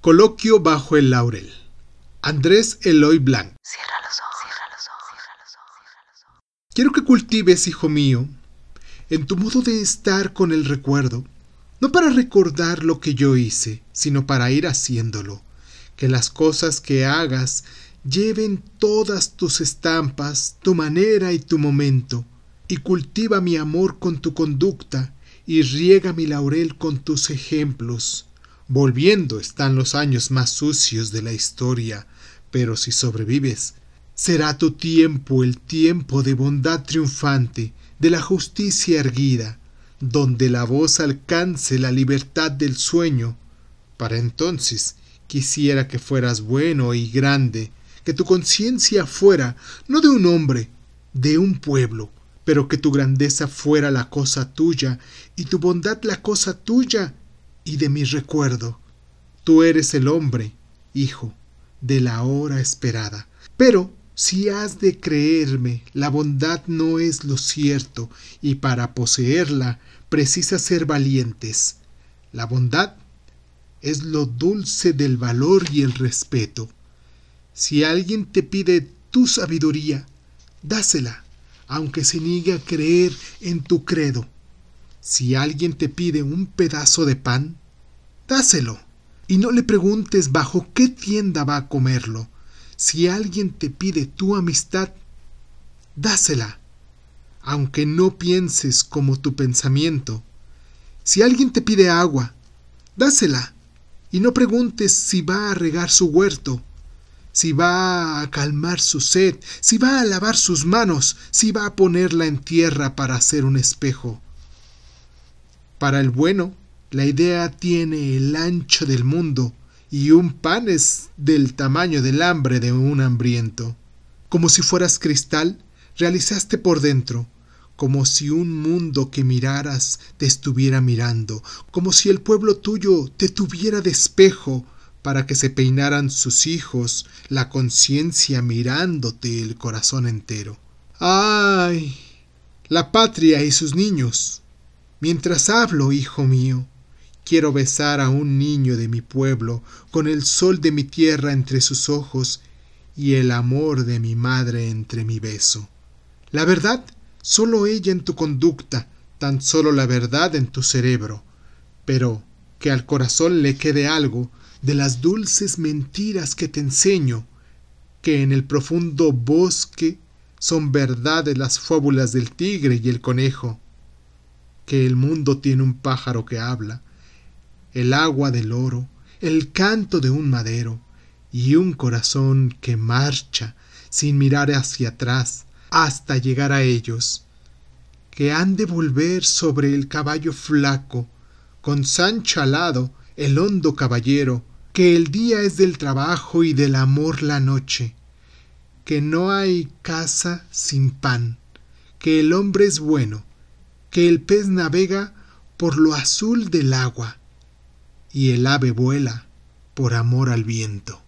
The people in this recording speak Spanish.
Coloquio bajo el laurel. Andrés Eloy Blanc. Cierra los ojos, cierra los ojos, cierra los ojos, cierra los ojos. Quiero que cultives, hijo mío, en tu modo de estar con el recuerdo, no para recordar lo que yo hice, sino para ir haciéndolo, que las cosas que hagas lleven todas tus estampas, tu manera y tu momento, y cultiva mi amor con tu conducta, y riega mi laurel con tus ejemplos. Volviendo están los años más sucios de la historia, pero si sobrevives, será tu tiempo el tiempo de bondad triunfante, de la justicia erguida, donde la voz alcance la libertad del sueño. Para entonces quisiera que fueras bueno y grande, que tu conciencia fuera no de un hombre, de un pueblo, pero que tu grandeza fuera la cosa tuya y tu bondad la cosa tuya y de mi recuerdo. Tú eres el hombre, hijo, de la hora esperada. Pero si has de creerme, la bondad no es lo cierto, y para poseerla precisa ser valientes. La bondad es lo dulce del valor y el respeto. Si alguien te pide tu sabiduría, dásela, aunque se niegue a creer en tu credo. Si alguien te pide un pedazo de pan, dáselo, y no le preguntes bajo qué tienda va a comerlo si alguien te pide tu amistad, dásela, aunque no pienses como tu pensamiento. Si alguien te pide agua, dásela, y no preguntes si va a regar su huerto, si va a calmar su sed, si va a lavar sus manos, si va a ponerla en tierra para hacer un espejo. Para el bueno, la idea tiene el ancho del mundo, y un pan es del tamaño del hambre de un hambriento. Como si fueras cristal, realizaste por dentro, como si un mundo que miraras te estuviera mirando, como si el pueblo tuyo te tuviera de espejo, para que se peinaran sus hijos, la conciencia mirándote el corazón entero. ¡Ay! La patria y sus niños. Mientras hablo, hijo mío, Quiero besar a un niño de mi pueblo, con el sol de mi tierra entre sus ojos y el amor de mi madre entre mi beso. La verdad, solo ella en tu conducta, tan solo la verdad en tu cerebro, pero que al corazón le quede algo de las dulces mentiras que te enseño, que en el profundo bosque son verdades las fábulas del tigre y el conejo, que el mundo tiene un pájaro que habla, el agua del oro, el canto de un madero y un corazón que marcha sin mirar hacia atrás hasta llegar a ellos, que han de volver sobre el caballo flaco, con Sancho al lado, el hondo caballero, que el día es del trabajo y del amor la noche, que no hay casa sin pan, que el hombre es bueno, que el pez navega por lo azul del agua, y el ave vuela por amor al viento.